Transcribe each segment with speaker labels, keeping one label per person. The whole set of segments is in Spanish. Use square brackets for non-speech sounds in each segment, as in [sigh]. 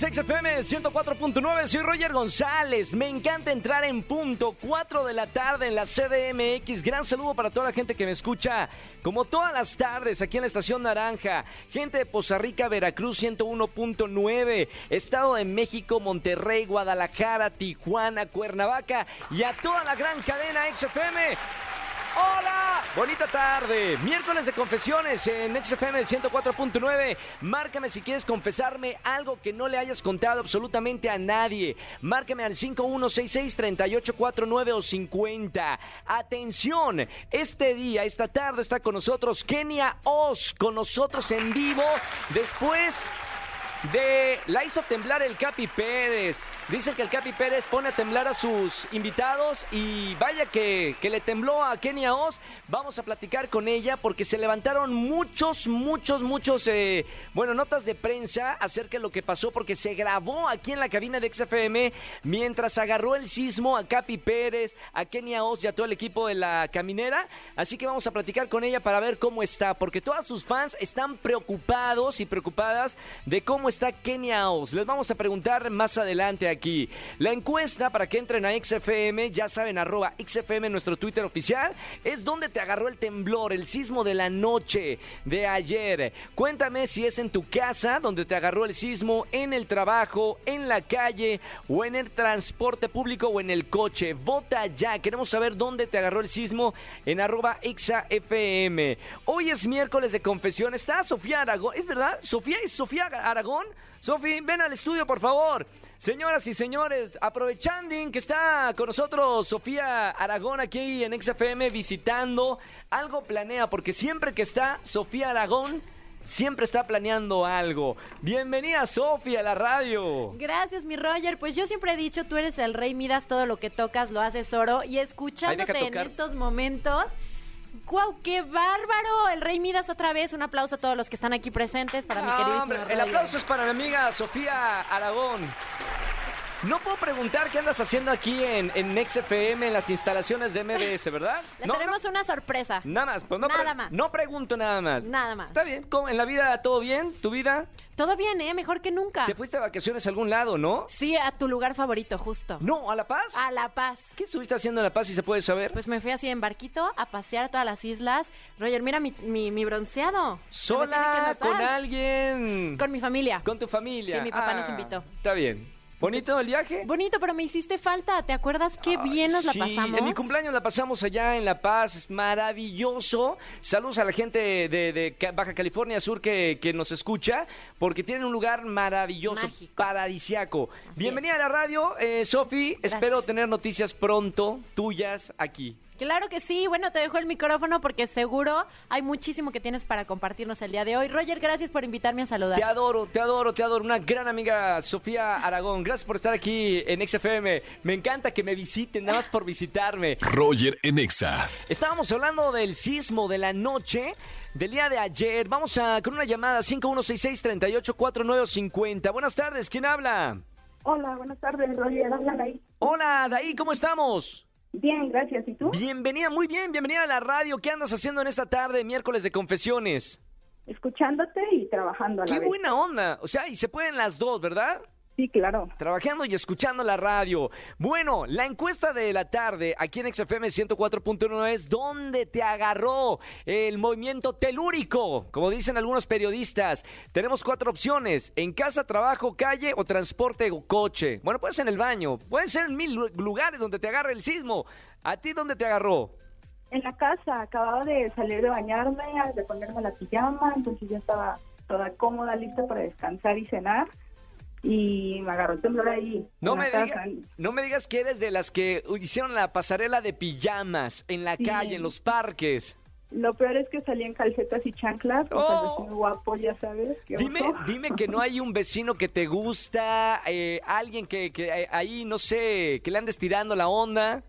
Speaker 1: XFM 104.9, soy Roger González. Me encanta entrar en punto 4 de la tarde en la CDMX. Gran saludo para toda la gente que me escucha, como todas las tardes, aquí en la Estación Naranja. Gente de Poza Rica, Veracruz 101.9, Estado de México, Monterrey, Guadalajara, Tijuana, Cuernavaca y a toda la gran cadena XFM. ¡Hola! Bonita tarde. Miércoles de confesiones en XFM 104.9. Márcame si quieres confesarme algo que no le hayas contado absolutamente a nadie. Márcame al 5166-3849 o 50. Atención, este día, esta tarde está con nosotros Kenia Oz, con nosotros en vivo. Después de la hizo temblar el Capi Pérez. Dicen que el Capi Pérez pone a temblar a sus invitados y vaya que, que le tembló a Kenia Oz. Vamos a platicar con ella porque se levantaron muchos, muchos, muchos, eh, bueno, notas de prensa acerca de lo que pasó porque se grabó aquí en la cabina de XFM mientras agarró el sismo a Capi Pérez, a Kenia Oz y a todo el equipo de la caminera. Así que vamos a platicar con ella para ver cómo está porque todas sus fans están preocupados y preocupadas de cómo está Kenia Oz. Les vamos a preguntar más adelante aquí. La encuesta para que entren a XFM, ya saben, arroba XFM, nuestro Twitter oficial, es donde te agarró el temblor, el sismo de la noche de ayer. Cuéntame si es en tu casa donde te agarró el sismo, en el trabajo, en la calle o en el transporte público o en el coche. Vota ya, queremos saber dónde te agarró el sismo en arroba XFM. Hoy es miércoles de confesión, está Sofía Aragón, ¿es verdad? ¿Sofía es Sofía Aragón? Sofi, ven al estudio, por favor. Señoras y señores, aprovechando que está con nosotros Sofía Aragón aquí en XFM visitando, algo planea, porque siempre que está Sofía Aragón, siempre está planeando algo. Bienvenida, Sofía, a la radio.
Speaker 2: Gracias, mi Roger. Pues yo siempre he dicho, tú eres el rey, miras todo lo que tocas, lo haces oro. Y escuchándote en estos momentos... ¡Guau! ¡Qué bárbaro! El Rey Midas otra vez. Un aplauso a todos los que están aquí presentes para mi querido
Speaker 1: hombre, El aplauso es para mi amiga Sofía Aragón. No puedo preguntar qué andas haciendo aquí en, en XFM, en las instalaciones de MBS, ¿verdad? [laughs]
Speaker 2: Les
Speaker 1: no,
Speaker 2: tenemos una sorpresa.
Speaker 1: Nada más, pues no,
Speaker 2: nada más.
Speaker 1: no pregunto nada más.
Speaker 2: Nada más.
Speaker 1: ¿Está bien? ¿Cómo, ¿En la vida todo bien? ¿Tu vida?
Speaker 2: Todo bien, ¿eh? Mejor que nunca.
Speaker 1: ¿Te fuiste de vacaciones a algún lado, no?
Speaker 2: Sí, a tu lugar favorito, justo.
Speaker 1: No, ¿a La Paz?
Speaker 2: A La Paz.
Speaker 1: ¿Qué estuviste haciendo en La Paz, si se puede saber?
Speaker 2: Pues me fui así en barquito a pasear a todas las islas. Roger, mira mi, mi, mi bronceado.
Speaker 1: ¿Sola? ¿Con alguien?
Speaker 2: Con mi familia.
Speaker 1: ¿Con tu familia?
Speaker 2: Sí, mi papá
Speaker 1: Ah,
Speaker 2: nos invitó.
Speaker 1: Está bien. ¿Bonito el viaje?
Speaker 2: Bonito, pero me hiciste falta. ¿Te acuerdas qué bien nos
Speaker 1: Sí,
Speaker 2: la pasamos?
Speaker 1: En mi cumpleaños la pasamos allá en La Paz, es maravilloso. Saludos a la gente de, Baja California Sur que, que nos escucha, porque tienen un lugar maravilloso,
Speaker 2: Mágico.
Speaker 1: paradisiaco.
Speaker 2: Así
Speaker 1: Bienvenida a la radio, eh, Sofi. Espero tener noticias pronto tuyas aquí.
Speaker 2: Claro que sí. Bueno, te dejo el micrófono porque seguro hay muchísimo que tienes para compartirnos el día de hoy. Roger, gracias por invitarme a saludar.
Speaker 1: Te adoro, te adoro, te adoro. Una gran amiga, Sofía Aragón. Gracias por estar aquí en XFM. Me encanta que me visiten, nada más por visitarme.
Speaker 3: Roger en Exa.
Speaker 1: Estábamos hablando del sismo de la noche del día de ayer. Vamos a con una llamada 5166-384950. Buenas tardes, ¿quién habla?
Speaker 4: Hola, buenas tardes, Roger. Hablan ahí.
Speaker 1: Hola, Daí, ¿cómo estamos?
Speaker 4: Bien, gracias. ¿Y tú?
Speaker 1: Bienvenida, muy bien, bienvenida a la radio. ¿Qué andas haciendo en esta tarde, miércoles de confesiones?
Speaker 4: Escuchándote y trabajando a la
Speaker 1: ¡Qué
Speaker 4: vez.
Speaker 1: buena onda! O sea, y se pueden las dos, ¿verdad?
Speaker 4: Sí, claro.
Speaker 1: Trabajando y escuchando la radio. Bueno, la encuesta de la tarde aquí en XFM 104.1 es ¿dónde te agarró el movimiento telúrico? Como dicen algunos periodistas, tenemos cuatro opciones: en casa, trabajo, calle o transporte o coche. Bueno, puede ser en el baño, puede ser en mil lu- lugares donde te agarre el sismo. ¿A ti dónde te agarró?
Speaker 4: En la casa, acababa de salir de bañarme, de ponerme la pijama, entonces ya estaba toda cómoda, lista para descansar y cenar. Y me agarró el temblor ahí.
Speaker 1: No me, diga- no me digas que eres de las que hicieron la pasarela de pijamas en la
Speaker 4: Sí.
Speaker 1: calle, en los parques.
Speaker 4: Lo peor es que salí en calcetas y chanclas, pues
Speaker 1: Oh.
Speaker 4: el vecino guapo, ya sabes.
Speaker 1: Dime,
Speaker 4: oso.
Speaker 1: dime que no [laughs] hay un vecino que te gusta, eh, alguien que, que eh, ahí, no sé, que le andes tirando la onda.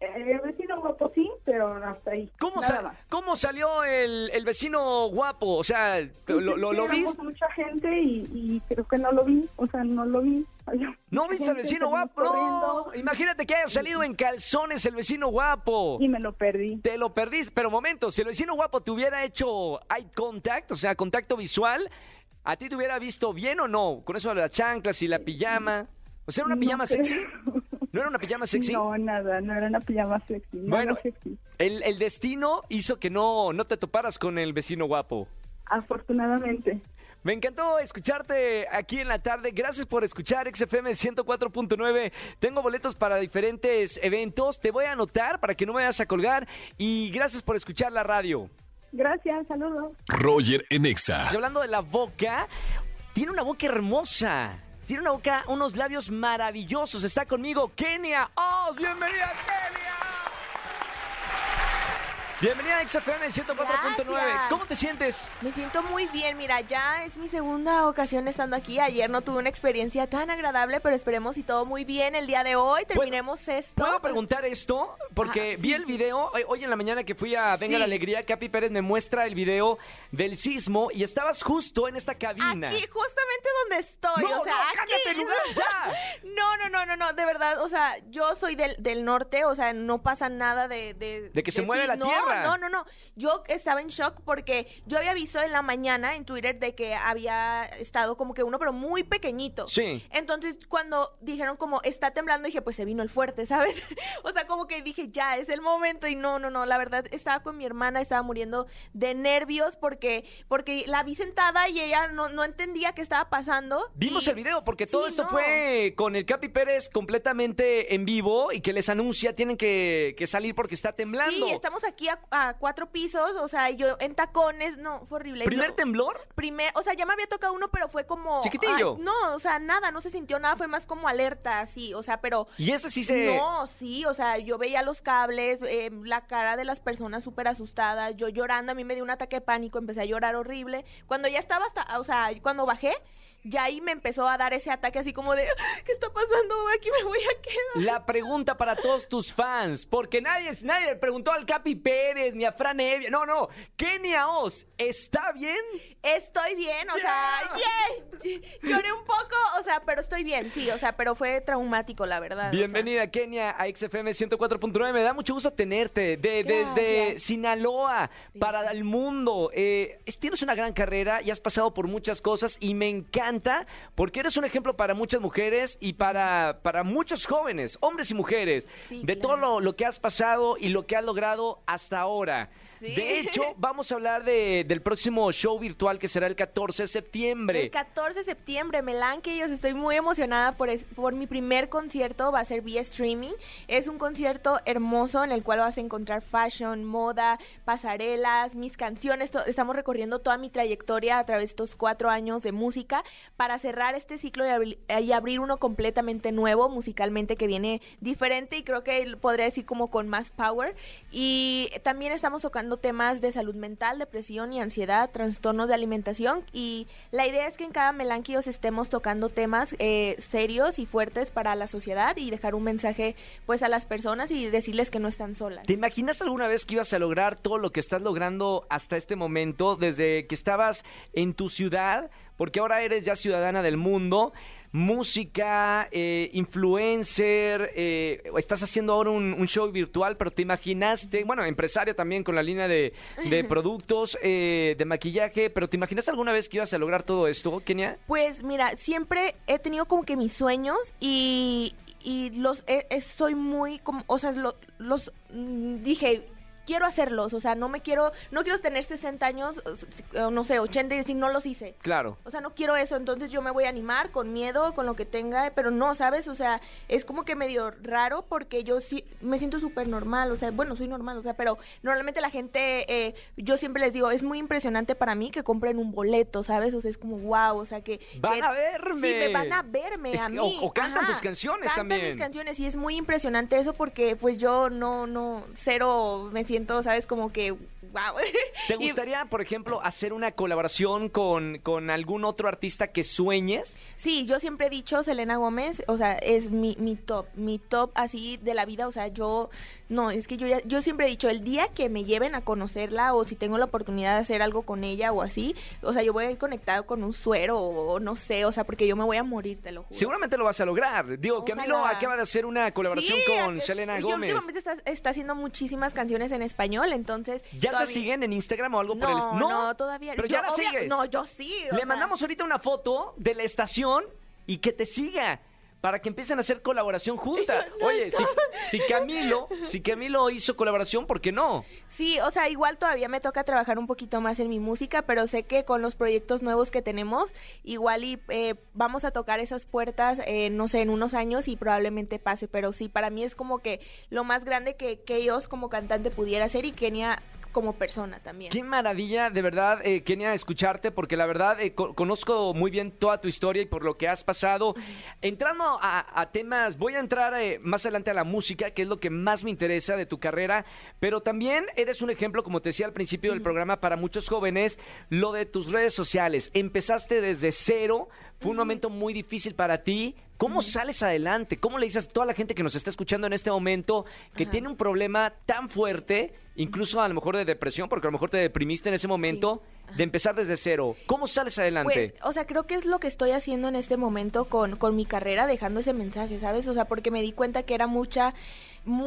Speaker 4: Eh, El vecino guapo sí, pero hasta ahí.
Speaker 1: ¿Cómo, ¿cómo salió el, el, vecino guapo? O sea, ¿lo, lo, lo viste?
Speaker 4: mucha gente y, creo que no lo vi, o sea, no lo vi.
Speaker 1: ¿No viste al vecino guapo? Imagínate que haya salido en calzones el vecino guapo.
Speaker 4: Y me lo perdí.
Speaker 1: Te lo perdiste, pero momento, si el vecino guapo te hubiera hecho eye contact, o sea, contacto visual, ¿a ti te hubiera visto bien o no? Con eso de las chanclas y la pijama. O sea, ¿era una pijama sexy? [laughs] ¿No era una pijama sexy?
Speaker 4: No, nada, no era una pijama sexy. bueno,
Speaker 1: El, el, destino hizo que no, no te toparas con el vecino guapo.
Speaker 4: Afortunadamente.
Speaker 1: Me encantó escucharte aquí en la tarde. Gracias por escuchar XFM 104.9. Tengo boletos para diferentes eventos. Te voy a anotar para que no me vayas a colgar. Y gracias por escuchar la radio.
Speaker 4: Gracias, saludos.
Speaker 3: Roger Enexa.
Speaker 1: hablando de la boca, tiene una boca hermosa. Tiene una boca, unos labios maravillosos. Está conmigo Kenia ¡Oh, ¡Bienvenida, Kenia! Bienvenida a XFM 104.9. ¿Cómo te sientes?
Speaker 5: Me siento muy bien. Mira, ya es mi segunda ocasión estando aquí. Ayer no tuve una experiencia tan agradable, pero esperemos y todo muy bien el día de hoy. Terminemos esto.
Speaker 1: ¿Puedo preguntar esto? Porque vi el video hoy, en la mañana que fui a Venga la Alegría. Capi Pérez me muestra el video del sismo y estabas justo en esta cabina.
Speaker 5: Aquí, justamente donde estoy.
Speaker 1: No,
Speaker 5: o sea,
Speaker 1: no, aquí. lugar ya. [laughs]
Speaker 5: No, no, no, no, no, de verdad. O sea, yo soy del, del norte, o sea, no pasa nada de.
Speaker 1: De, que se mueve la tierra.
Speaker 5: No, no, no. Yo estaba en shock porque yo había visto en la mañana en Twitter de que había estado como que uno, pero muy pequeñito.
Speaker 1: Sí.
Speaker 5: Entonces, cuando dijeron como está temblando, dije, pues se vino el fuerte, ¿sabes? [laughs] o sea, como que dije, ya es el momento. Y no, no, no. La verdad, estaba con mi hermana, estaba muriendo de nervios porque, porque la vi sentada y ella no, no entendía qué estaba pasando.
Speaker 1: Vimos el video porque todo esto fue con el Capi Pérez completamente en vivo y que les anuncia tienen que, salir porque está temblando.
Speaker 5: Sí, estamos aquí a cuatro pisos, o sea, yo en tacones, no, fue horrible.
Speaker 1: ¿Primer temblor?
Speaker 5: Primer, o sea, ya me había tocado uno, pero fue como...
Speaker 1: Chiquitillo.
Speaker 5: no, o sea, nada, no se sintió nada, fue más como alerta, así, o sea, pero...
Speaker 1: ¿Y este sí se...?
Speaker 5: No, sí, o sea, yo veía los cables, eh, la cara de las personas súper asustadas, yo llorando, a mí me dio un ataque de pánico, empecé a llorar horrible. Cuando ya estaba hasta, o sea, cuando bajé, ya ahí me empezó a dar ese ataque así como de, ¿qué está pasando? Aquí me voy a quedar.
Speaker 1: La pregunta para todos tus fans, porque nadie, nadie le preguntó al Capi Pérez ni a Fran Evia. No, no, Kenia Oz, ¿está bien?
Speaker 5: Estoy bien, o sea, yeah. lloré un poco, o sea, pero estoy bien, sí, o sea, pero fue traumático, la verdad.
Speaker 1: Bienvenida, Kenia, a XFM 104.9. Me da mucho gusto tenerte de, desde Sinaloa para el mundo. Eh, tienes una gran carrera y has pasado por muchas cosas y me encanta porque eres un ejemplo para muchas mujeres y para, para muchos jóvenes, hombres y mujeres, de todo lo que has pasado y lo que has logrado hasta ahora. De hecho, [laughs] vamos a hablar de, del próximo show virtual que será el 14 de septiembre.
Speaker 5: El 14 de septiembre, yo estoy muy emocionada por, por mi primer concierto, va a ser vía streaming. Es un concierto hermoso en el cual vas a encontrar fashion, moda, pasarelas, mis canciones. estamos recorriendo toda mi trayectoria a través de estos cuatro años de música para cerrar este ciclo y, y abrir uno completamente nuevo musicalmente que viene diferente y creo que podría decir como con más power. Y también estamos tocando temas de salud mental, depresión y ansiedad, trastornos de alimentación y la idea es que en cada Melanquios estemos tocando temas eh, serios y fuertes para la sociedad y dejar un mensaje pues a las personas y decirles que no están solas.
Speaker 1: ¿Te imaginas alguna vez que ibas a lograr todo lo que estás logrando hasta este momento, desde que estabas en tu ciudad, porque ahora eres ya ciudadana del mundo? Música, eh, influencer, eh, estás haciendo ahora un, show virtual, pero te imaginaste, bueno, empresario también con la línea de, [laughs] productos, eh, de maquillaje, pero ¿te imaginaste alguna vez que ibas a lograr todo esto, Kenia?
Speaker 5: Pues mira, siempre he tenido como que mis sueños y, y los soy muy como, o sea, los mm, dije, quiero hacerlos, o sea, no me quiero, no quiero tener 60 años, no sé, 80 y decir, no los hice.
Speaker 1: Claro.
Speaker 5: O sea, no quiero eso, entonces yo me voy a animar con miedo, con lo que tenga, pero no, ¿sabes? O sea, es como que medio raro porque yo sí me siento súper normal, o sea, bueno, soy normal, o sea, pero normalmente la gente, eh, yo siempre les digo, es muy impresionante para mí que compren un boleto, ¿sabes? O sea, es como, wow, o sea, que...
Speaker 1: Van a verme.
Speaker 5: Sí, me van a verme a mí.
Speaker 1: O, cantan tus canciones
Speaker 5: cantan
Speaker 1: también.
Speaker 5: mis canciones y es muy impresionante eso porque pues yo no, no, cero me siento siento, ¿sabes? Como que, wow. [laughs]
Speaker 1: ¿Te gustaría, por ejemplo, hacer una colaboración con, con algún otro artista que sueñes?
Speaker 5: Sí, yo siempre he dicho, Selena Gómez, o sea, es mi, mi top, mi top así de la vida, o sea, yo, no, es que yo, yo siempre he dicho, el día que me lleven a conocerla o si tengo la oportunidad de hacer algo con ella o así, o sea, yo voy a ir conectado con un suero o no sé, o sea, porque yo me voy a morir, te lo juro.
Speaker 1: Seguramente lo vas a lograr. Digo, que Camilo acaba de hacer una colaboración con Selena Gómez.
Speaker 5: Y últimamente está, haciendo muchísimas canciones en español, entonces...
Speaker 1: ¿Ya se siguen en Instagram o algo por el
Speaker 5: No, no, todavía.
Speaker 1: Pero ya la sigues.
Speaker 5: No, yo sí.
Speaker 1: Le mandamos ahorita una foto de la estación y que te siga para que empiecen a hacer colaboración juntas. [laughs] Oye, si, Camilo, si Camilo hizo colaboración, ¿por qué no?
Speaker 5: Sí, o sea, igual todavía me toca trabajar un poquito más en mi música, pero sé que con los proyectos nuevos que tenemos, igual y eh, vamos a tocar esas puertas, eh, no sé, en unos años y probablemente pase, pero sí, para mí es como que lo más grande que, que ellos como cantante pudiera hacer y Kenia como persona también.
Speaker 1: Qué maravilla, de verdad, eh, Kenia, escucharte, porque la verdad eh, conozco muy bien toda tu historia y por lo que has pasado. Entrando a, temas, voy a entrar eh, más adelante a la música, que es lo que más me interesa de tu carrera, pero también eres un ejemplo, como te decía al principio del programa, para muchos jóvenes, lo de tus redes sociales. Empezaste desde cero, fue un momento muy difícil para ti, ¿Cómo sales adelante? ¿Cómo le dices a toda la gente que nos está escuchando en este momento que tiene un problema tan fuerte, incluso a lo mejor de depresión, porque a lo mejor te deprimiste en ese momento, de empezar desde cero? ¿Cómo sales adelante?
Speaker 5: Pues, o sea, creo que es lo que estoy haciendo en este momento con, con mi carrera, dejando ese mensaje, ¿sabes? O sea, porque me di cuenta que era mucha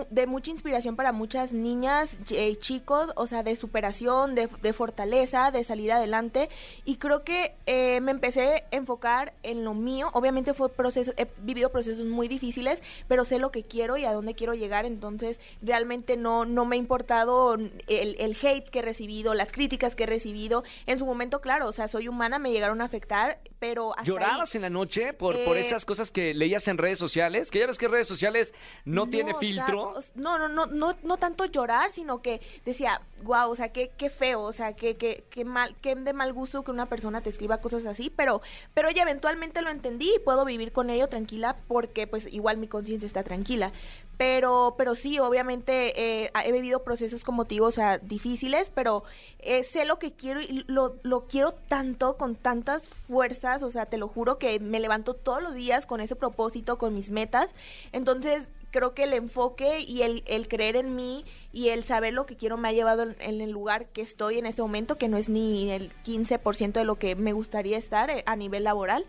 Speaker 5: de mucha inspiración para muchas niñas, y eh, chicos, o sea, de superación, de, fortaleza, de salir adelante. Y creo que eh, me empecé a enfocar en lo mío. Obviamente fue proceso, he vivido procesos muy difíciles, pero sé lo que quiero y a dónde quiero llegar. Entonces, realmente no, no me ha importado el, el hate que he recibido, las críticas que he recibido. En su momento, claro, o sea, soy humana, me llegaron a afectar, pero hasta
Speaker 1: ¿Llorabas en la noche por, por eh, esas cosas que leías en redes sociales? Que ya ves que redes sociales no, tiene filtro
Speaker 5: no, no, no, no, no tanto llorar, sino que decía, wow, o sea, qué, qué feo, o sea, qué, qué, qué mal, qué de mal gusto que una persona te escriba cosas así, pero, pero ya eventualmente lo entendí y puedo vivir con ello tranquila porque pues igual mi conciencia está tranquila. Pero, pero sí, obviamente eh, he vivido procesos o sea, difíciles, pero eh, sé lo que quiero y lo, lo quiero tanto, con tantas fuerzas, o sea, te lo juro que me levanto todos los días con ese propósito, con mis metas. Entonces, creo que el enfoque y el, el, creer en mí y el saber lo que quiero me ha llevado en, el lugar que estoy en este momento, que no es ni el 15% de lo que me gustaría estar eh, a nivel laboral.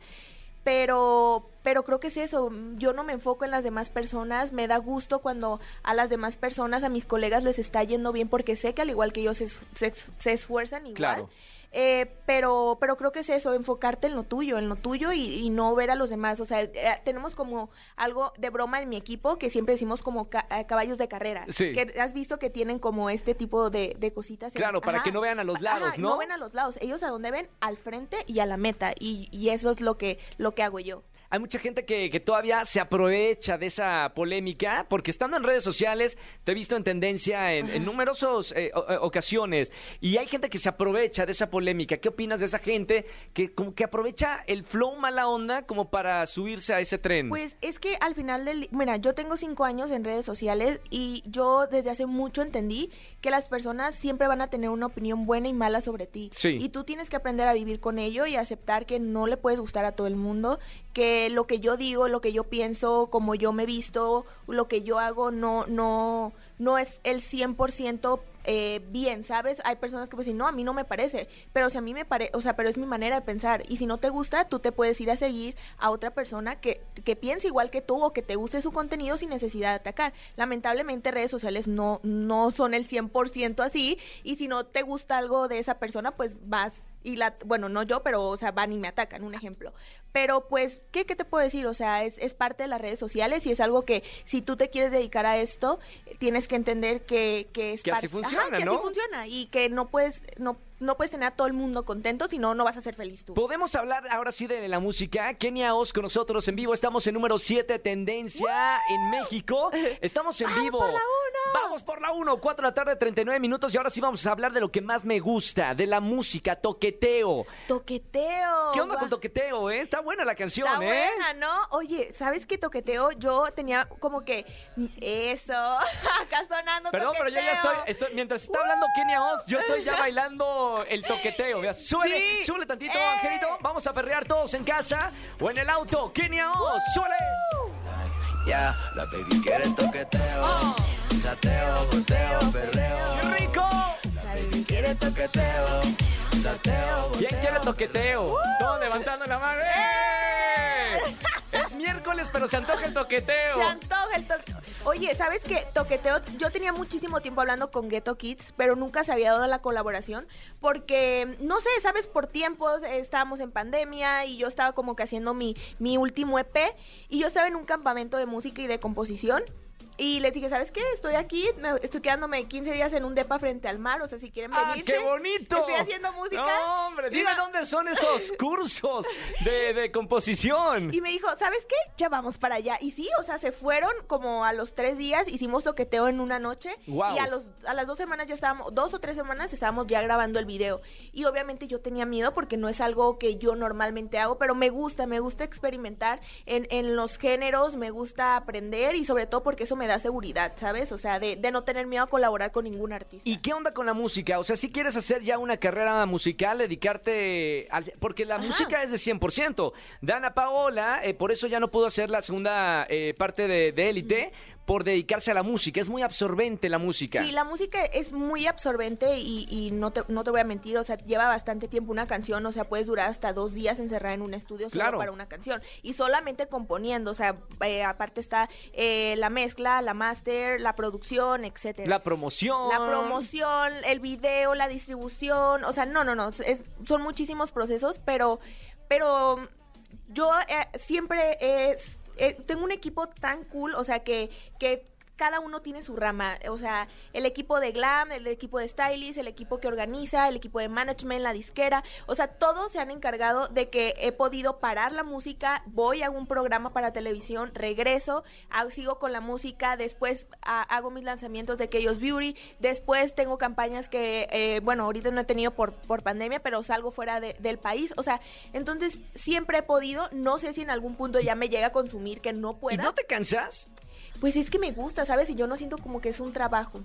Speaker 5: Pero, pero creo que es eso, yo no me enfoco en las demás personas, me da gusto cuando a las demás personas, a mis colegas les está yendo bien porque sé que al igual que ellos se, esfuerzan igual. Claro. Eh, pero, pero creo que es eso, enfocarte en lo tuyo, en lo tuyo y, no ver a los demás. O sea, eh, tenemos como algo de broma en mi equipo que siempre decimos como eh, caballos de carrera. Que has visto que tienen como este tipo de, cositas.
Speaker 1: Claro, para que no vean a los lados, ¿no?
Speaker 5: No ven a los lados. Ellos a donde ven, al frente y a la meta. Y, y eso es lo que, lo que hago yo
Speaker 1: hay mucha gente que, que, todavía se aprovecha de esa polémica, porque estando en redes sociales, te he visto en tendencia en, numerosas eh, eh, ocasiones, y hay gente que se aprovecha de esa polémica. ¿Qué opinas de esa gente que como que aprovecha el flow mala onda como para subirse a ese tren?
Speaker 5: Pues es que al final del... Mira, yo tengo cinco años en redes sociales y yo desde hace mucho entendí que las personas siempre van a tener una opinión buena y mala sobre ti.
Speaker 1: Sí.
Speaker 5: Y tú tienes que aprender a vivir con ello y aceptar que no le puedes gustar a todo el mundo, que lo que yo digo, lo que yo pienso, como yo me visto, lo que yo hago no no no es el 100% eh, bien, ¿sabes? Hay personas que pues no, a mí no me parece, pero si a mí me parece, o sea, pero es mi manera de pensar y si no te gusta, tú te puedes ir a seguir a otra persona que, que piense igual que tú o que te guste su contenido sin necesidad de atacar. Lamentablemente redes sociales no, no son el 100% así y si no te gusta algo de esa persona, pues vas y la, bueno, no yo, pero, o sea, van y me atacan, un ejemplo. Pero, pues, ¿qué, qué te puedo decir? O sea, es, es parte de las redes sociales y es algo que si tú te quieres dedicar a esto, tienes que entender que, que es
Speaker 1: que así funciona,
Speaker 5: que así funciona y que no puedes, no no puedes tener a todo el mundo contento, si no, no vas a ser feliz tú.
Speaker 1: Podemos hablar ahora sí de la música. Kenia Oz con nosotros en vivo. Estamos en número 7, Tendencia en México. Estamos en vivo. Vamos por la 1, 4 de la tarde, 39 minutos. Y ahora sí vamos a hablar de lo que más me gusta, de la música, toqueteo.
Speaker 5: Toqueteo.
Speaker 1: ¿Qué onda con toqueteo, eh? Está buena la canción,
Speaker 5: Está
Speaker 1: ¿eh?
Speaker 5: buena, ¿no? Oye, ¿sabes qué toqueteo? Yo tenía como que eso, [laughs] acá sonando
Speaker 1: Perdón, pero yo ya estoy, estoy mientras está hablando Kenia Oz, yo estoy ya [laughs] bailando el toqueteo. Mira, súbele,
Speaker 5: Sí.
Speaker 1: súbele tantito,
Speaker 5: ¡Eh!
Speaker 1: Angelito. Vamos a perrear todos en casa o en el auto. Kenia Oz, súbele.
Speaker 6: Ya, la baby quiere toqueteo.
Speaker 1: Oh.
Speaker 6: Sateo, goteo, perreo.
Speaker 1: ¡Qué rico!
Speaker 6: La baby quiere toqueteo. Sateo,
Speaker 1: ¿Quién quiere toqueteo? Todos levantando la mano. ¡Eh! Es miércoles, pero se antoja el toqueteo.
Speaker 5: Se antoja el toqueteo. Oye, ¿sabes qué? Toqueteo, yo tenía muchísimo tiempo hablando con Ghetto Kids, pero nunca se había dado la colaboración porque, no sé, ¿sabes? Por tiempos estábamos en pandemia y yo estaba como que haciendo mi, mi último EP y yo estaba en un campamento de música y de composición. Y les dije, ¿sabes qué? Estoy aquí, me- estoy quedándome 15 días en un depa frente al mar, o sea, si quieren
Speaker 1: ¡Ah,
Speaker 5: venirse.
Speaker 1: qué bonito!
Speaker 5: Estoy haciendo música.
Speaker 1: No, hombre, dime dónde son [laughs] esos cursos de, de composición.
Speaker 5: Y me dijo, ¿sabes qué? Ya vamos para allá. Y sí, o sea, se fueron como a los tres días, hicimos toqueteo en una noche.
Speaker 1: Guau.
Speaker 5: Y a, los, a las dos semanas ya estábamos, dos o tres semanas estábamos ya grabando el video. Y obviamente yo tenía miedo porque no es algo que yo normalmente hago, pero me gusta, me gusta experimentar en, en los géneros, me gusta aprender y sobre todo porque eso me da seguridad, ¿sabes? O sea, de, de no tener miedo a colaborar con ningún artista.
Speaker 1: ¿Y qué onda con la música? O sea, si quieres hacer ya una carrera musical, dedicarte al... Porque la música es de 100%. Dana Paola, eh, por eso ya no pudo hacer la segunda eh, parte de de Élite, por dedicarse a la música. Es muy absorbente la música.
Speaker 5: Sí, la música es muy absorbente y, y no, te, no te voy a mentir, o sea, lleva bastante tiempo una canción, o sea, puedes durar hasta dos días encerrada en un estudio solo
Speaker 1: Claro.
Speaker 5: para una canción y solamente componiendo, o sea, eh, aparte está eh, la mezcla, la máster, la producción, etcétera.
Speaker 1: La promoción.
Speaker 5: La promoción, el video, la distribución, o sea, no, no, no, es- son muchísimos procesos, pero, pero yo eh, siempre es, eh, tengo un equipo tan cool, o sea, que, que cada uno tiene su rama, o sea, el equipo de glam, el equipo de stylist, el equipo que organiza, el equipo de management, la disquera, o sea, todos se han encargado de que he podido parar la música, voy a un programa para televisión, regreso, hago- sigo con la música, después ah, hago mis lanzamientos de Chaos Beauty, después tengo campañas que, eh, bueno, ahorita no he tenido por, por pandemia, pero salgo fuera de- del país, o sea, entonces siempre he podido, no sé si en algún punto ya me llega a consumir que no
Speaker 1: ¿Y
Speaker 5: pueda,
Speaker 1: no te cansas?
Speaker 5: Pues es que me gusta, ¿sabes? Y yo no siento como que es un trabajo.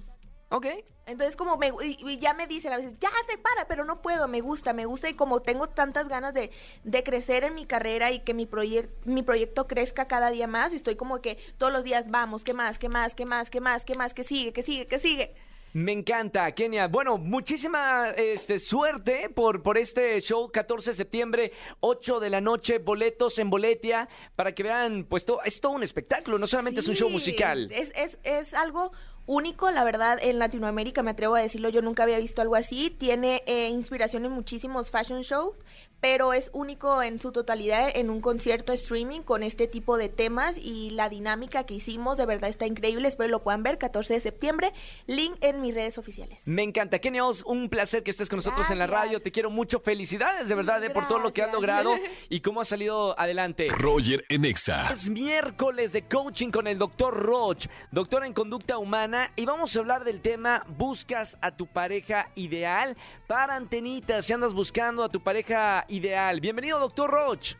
Speaker 1: Ok.
Speaker 5: Entonces como me y, y ya me dicen a veces, ya te para, pero no puedo, me gusta, me gusta y como tengo tantas ganas de, de crecer en mi carrera y que mi, proyec- mi proyecto crezca cada día más, estoy como que todos los días vamos, ¿qué más? ¿Qué más? ¿Qué más? ¿Qué más? ¿Qué más? ¿Qué sigue? ¿Qué sigue? ¿Qué sigue?
Speaker 1: Me encanta, Kenia. Bueno, muchísima este, suerte por, por este show, 14 de septiembre, 8 de la noche, boletos en Boletia, para que vean, pues to- es todo un espectáculo, no solamente es un show musical.
Speaker 5: Es, es, es algo único, la verdad, en Latinoamérica, me atrevo a decirlo, yo nunca había visto algo así. Tiene eh, inspiración en muchísimos fashion shows, pero es único en su totalidad en un concierto streaming con este tipo de temas y la dinámica que hicimos, de verdad está increíble. Espero lo puedan ver, 14 de septiembre, link en mis redes oficiales.
Speaker 1: Me encanta. Kenia Oz, un placer que estés con nosotros en la radio. Te quiero mucho. Felicidades, de verdad, eh, por todo lo que has
Speaker 5: Gracias.
Speaker 1: logrado [laughs] y cómo has salido adelante.
Speaker 3: Roger en Exa.
Speaker 1: Es miércoles de coaching con el doctor Roch, doctor en conducta humana, y vamos a hablar del tema ¿Buscas a tu pareja ideal? Para antenitas, si andas buscando a tu pareja ideal. Bienvenido, doctor Roch.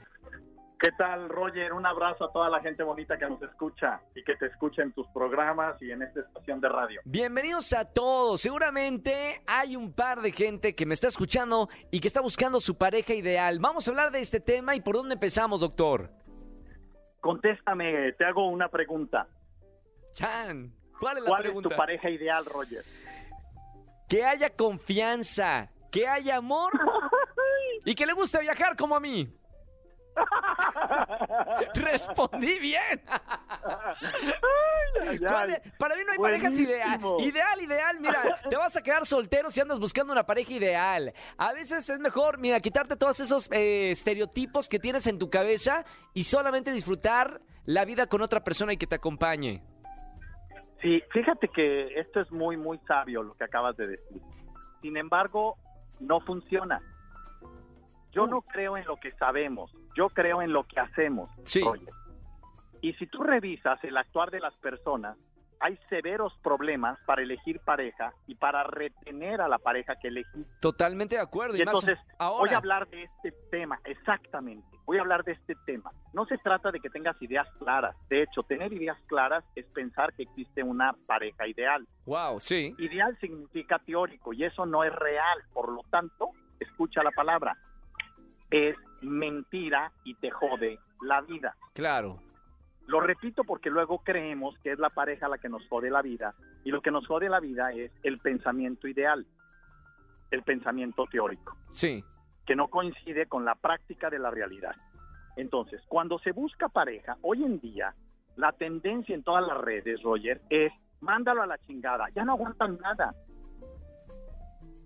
Speaker 7: ¿Qué tal, Roger? Un abrazo a toda la gente bonita que nos escucha y que te escucha en tus programas y en esta estación de radio.
Speaker 1: Bienvenidos a todos. Seguramente hay un par de gente que me está escuchando y que está buscando su pareja ideal. Vamos a hablar de este tema y por dónde empezamos, doctor.
Speaker 7: Contéstame, te hago una pregunta.
Speaker 1: Chan, ¿cuál es la
Speaker 7: ¿Cuál
Speaker 1: pregunta?
Speaker 7: es tu pareja ideal, Roger?
Speaker 1: Que haya confianza, que haya amor [laughs] y que le guste viajar como a mí. [laughs] Respondí bien. Para mí no hay parejas ideal. Ideal, ideal. Mira, te vas a quedar soltero si andas buscando una pareja ideal. A veces es mejor, mira, quitarte todos esos eh, estereotipos que tienes en tu cabeza y solamente disfrutar la vida con otra persona y que te acompañe.
Speaker 7: Sí, fíjate que esto es muy, muy sabio lo que acabas de decir. Sin embargo, no funciona. Yo no creo en lo que sabemos, yo creo en lo que hacemos.
Speaker 1: Sí.
Speaker 7: Roger. Y si tú revisas el actuar de las personas, hay severos problemas para elegir pareja y para retener a la pareja que elegí.
Speaker 1: Totalmente de acuerdo.
Speaker 7: Y, entonces, voy a hablar de este tema, exactamente. Voy a hablar de este tema. No se trata de que tengas ideas claras. De hecho, tener ideas claras es pensar que existe una pareja ideal.
Speaker 1: Wow, sí.
Speaker 7: Ideal significa teórico y eso no es real. Por lo tanto, escucha la palabra. Es mentira y te jode la vida.
Speaker 1: Claro.
Speaker 7: Lo repito porque luego creemos que es la pareja la que nos jode la vida y lo que nos jode la vida es el pensamiento ideal, el pensamiento teórico.
Speaker 1: Sí.
Speaker 7: Que no coincide con la práctica de la realidad. Entonces, cuando se busca pareja, hoy en día, la tendencia en todas las redes, Roger, es mándalo a la chingada, ya no aguantan nada.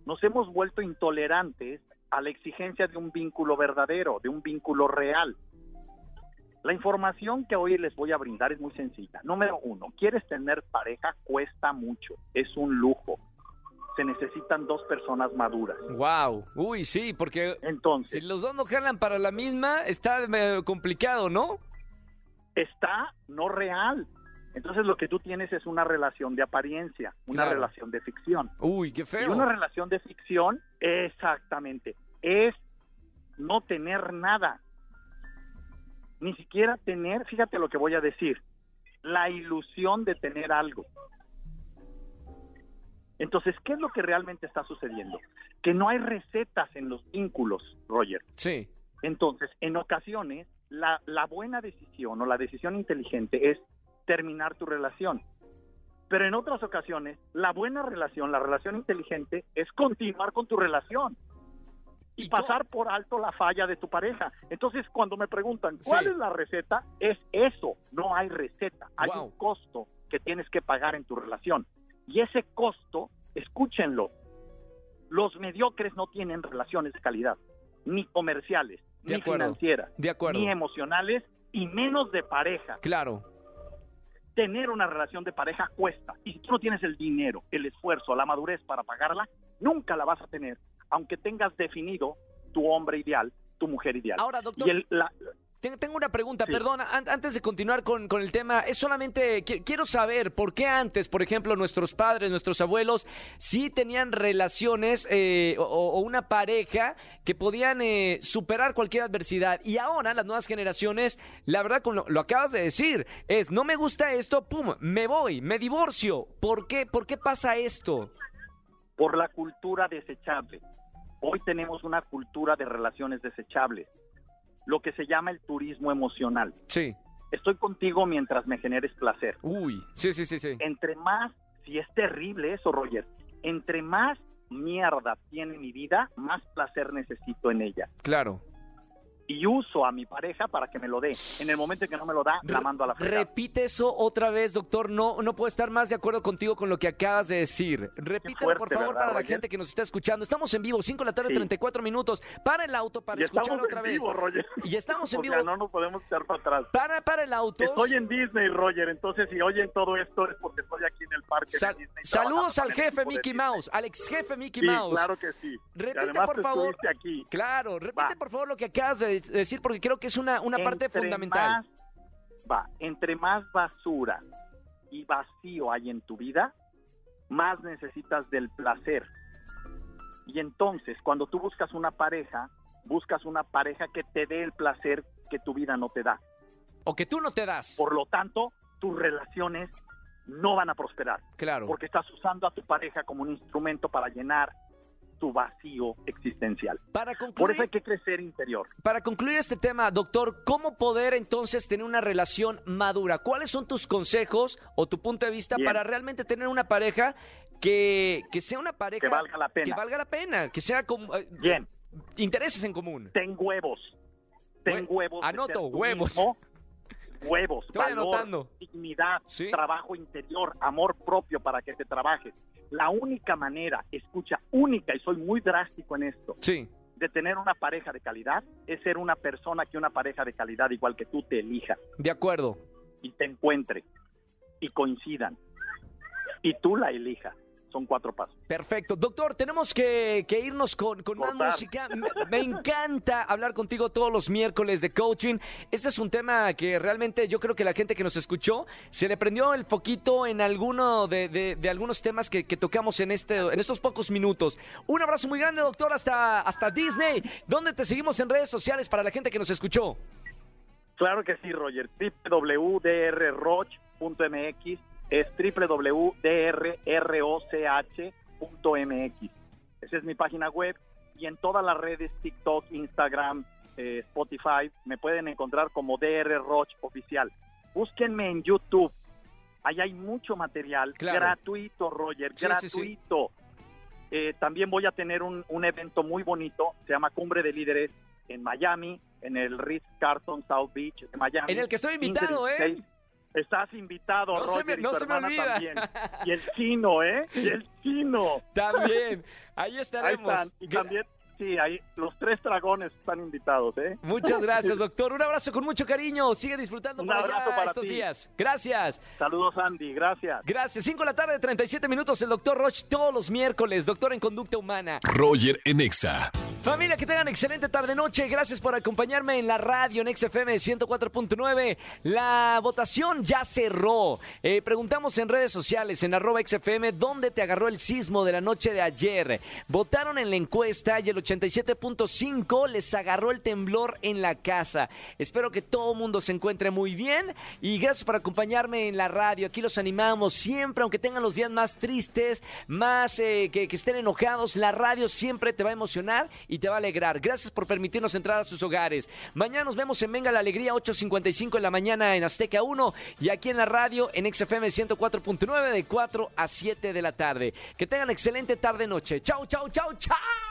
Speaker 7: Nos hemos vuelto intolerantes a la exigencia de un vínculo verdadero, de un vínculo real. La información que hoy les voy a brindar es muy sencilla. Número uno, quieres tener pareja, cuesta mucho, es un lujo. Se necesitan dos personas maduras.
Speaker 1: Wow, uy, sí, porque
Speaker 7: entonces
Speaker 1: si los dos no jalan para la misma, está complicado, ¿no?
Speaker 7: Está no real. Entonces lo que tú tienes es una relación de apariencia, una relación de ficción.
Speaker 1: Uy, qué feo.
Speaker 7: Y una relación de ficción, exactamente, es no tener nada ni siquiera tener, fíjate lo que voy a decir, la ilusión de tener algo. Entonces, ¿qué es lo que realmente está sucediendo? Que no hay recetas en los vínculos, Roger.
Speaker 1: Sí.
Speaker 7: Entonces, en ocasiones, la, la buena decisión o la decisión inteligente es terminar tu relación. Pero en otras ocasiones, la buena relación, la relación inteligente, es continuar con tu relación y pasar por alto la falla de tu pareja. Entonces, cuando me preguntan cuál es la receta, es eso, no hay receta, hay un costo que tienes que pagar en tu relación. Y ese costo, escúchenlo, los mediocres no tienen relaciones de calidad, ni comerciales, ni financieras, ni emocionales, y menos de pareja.
Speaker 1: Claro.
Speaker 7: Tener una relación de pareja cuesta, y si tú no tienes el dinero, el esfuerzo, la madurez para pagarla, nunca la vas a tener aunque tengas definido tu hombre ideal, tu mujer ideal.
Speaker 1: Ahora, doctor. Tengo una pregunta, perdona, antes de continuar con, el tema, es solamente, quiero saber por qué antes, por ejemplo, nuestros padres, nuestros abuelos, sí tenían relaciones eh, o, una pareja que podían eh, superar cualquier adversidad y ahora las nuevas generaciones, la verdad, como lo, acabas de decir, es, no me gusta esto, pum, me voy, me divorcio. ¿Por qué? ¿Por qué pasa esto?
Speaker 7: Por la cultura desechable. Hoy tenemos una cultura de relaciones desechables, lo que se llama el turismo emocional.
Speaker 1: Sí.
Speaker 7: Estoy contigo mientras me generes placer.
Speaker 1: Uy, sí, sí, sí, sí.
Speaker 7: Entre más, si es terrible eso, Roger, entre más mierda tiene mi vida, más placer necesito en ella.
Speaker 1: Claro
Speaker 7: y uso a mi pareja para que me lo dé. En el momento en que no me lo da, la mando a la fregada.
Speaker 1: Repite eso otra vez, doctor. No, no puedo estar más de acuerdo contigo con lo que acabas de decir. Repítelo, por favor, para la gente que nos está escuchando. Estamos en vivo, 5 de la tarde, 34 minutos. Para el auto para escuchar otra vez.
Speaker 7: Vivo, Roger.
Speaker 1: Y estamos en vivo.
Speaker 7: no nos podemos echar para atrás.
Speaker 1: Para, para el auto.
Speaker 7: Estoy en Disney, Roger. Entonces, si oyen todo esto es porque estoy aquí en el parque
Speaker 1: Saludos al jefe Mickey Mouse, al ex jefe Mickey Mouse.
Speaker 7: Claro que sí.
Speaker 1: Repite, por favor.
Speaker 7: Aquí.
Speaker 1: Claro, repite, por favor, lo que acabas de decir, porque creo que es una, una parte fundamental.
Speaker 7: va, entre más basura y vacío hay en tu vida, más necesitas del placer. Y entonces, cuando tú buscas una pareja, buscas una pareja que te dé el placer que tu vida no te da.
Speaker 1: O que tú no te das.
Speaker 7: Por lo tanto, tus relaciones no van a prosperar.
Speaker 1: Claro.
Speaker 7: Porque estás usando a tu pareja como un instrumento para llenar tu vacío existencial.
Speaker 1: Para concluir,
Speaker 7: Por eso hay que crecer interior.
Speaker 1: Para concluir este tema, doctor, ¿cómo poder entonces tener una relación madura? ¿Cuáles son tus consejos o tu punto de vista para realmente tener una pareja que, que sea una pareja
Speaker 7: que valga la pena?
Speaker 1: Que valga la pena, que sea como... Eh,
Speaker 7: Bien.
Speaker 1: Intereses en común.
Speaker 7: Ten huevos. Ten huevos.
Speaker 1: Anoto, huevos.
Speaker 7: Huevos, valor, dignidad, trabajo interior, amor propio para que te trabajes. La única manera, escucha, única, y soy muy drástico en esto,
Speaker 1: sí.
Speaker 7: de tener una pareja de calidad es ser una persona que una pareja de calidad igual que tú te elija.
Speaker 1: De acuerdo.
Speaker 7: Y te encuentre y coincidan y tú la elijas. Son cuatro pasos.
Speaker 1: Perfecto. Doctor, tenemos que, irnos con, más música. Me, encanta hablar contigo todos los miércoles de coaching. Este es un tema que realmente yo creo que la gente que nos escuchó se le prendió el foquito en alguno de, algunos temas que, tocamos en, este, en estos pocos minutos. Un abrazo muy grande, doctor, hasta, hasta Disney. ¿Dónde te seguimos en redes sociales para la gente que nos escuchó?
Speaker 7: Claro que sí, Roger. www.drroch.mx es www.drroch.mx. Esa es mi página web y en todas las redes TikTok, Instagram, eh, Spotify me pueden encontrar como DR Roch Oficial. Búsquenme en YouTube. Ahí hay mucho material gratuito, Roger, gratuito. Eh, también voy a tener un, un evento muy bonito, se llama Cumbre de Líderes en Miami, en el Ritz Carlton South Beach de Miami.
Speaker 1: En el que estoy invitado, ¿eh?
Speaker 7: Estás invitado,
Speaker 1: no
Speaker 7: Roger,
Speaker 1: se me, no se me olvida. También. [laughs]
Speaker 7: Y el chino, ¿eh? Y el chino.
Speaker 1: También. Ahí estaremos.
Speaker 7: Ahí están. Y también Sí, ahí los tres dragones están invitados, ¿eh?
Speaker 1: Muchas [laughs] gracias, doctor. Un abrazo con mucho cariño. Sigue disfrutando
Speaker 7: Un abrazo para
Speaker 1: estos días. Gracias.
Speaker 7: Saludos, Andy. Gracias.
Speaker 1: Gracias. 5 de la tarde, 37 minutos. El doctor Roche todos los miércoles. Doctor en conducta humana.
Speaker 3: Roger Enexa.
Speaker 1: Familia, que tengan excelente tarde-noche. Gracias por acompañarme en la radio en XFM 104.9. La votación ya cerró. Eh, preguntamos en redes sociales, en arroba XFM, ¿dónde te agarró el sismo de la noche de ayer? Votaron en la encuesta y el 87.5 les agarró el temblor en la casa. Espero que todo el mundo se encuentre muy bien y gracias por acompañarme en la radio. Aquí los animamos siempre, aunque tengan los días más tristes, más eh, que, estén enojados, la radio siempre te va a emocionar y te va a alegrar. Gracias por permitirnos entrar a sus hogares. Mañana nos vemos en Venga la Alegría, 8.55 en la mañana en Azteca 1 y aquí en la radio en XFM 104.9 de 4 a 7 de la tarde. Que tengan excelente tarde-noche. Chau, chau, chau, chau.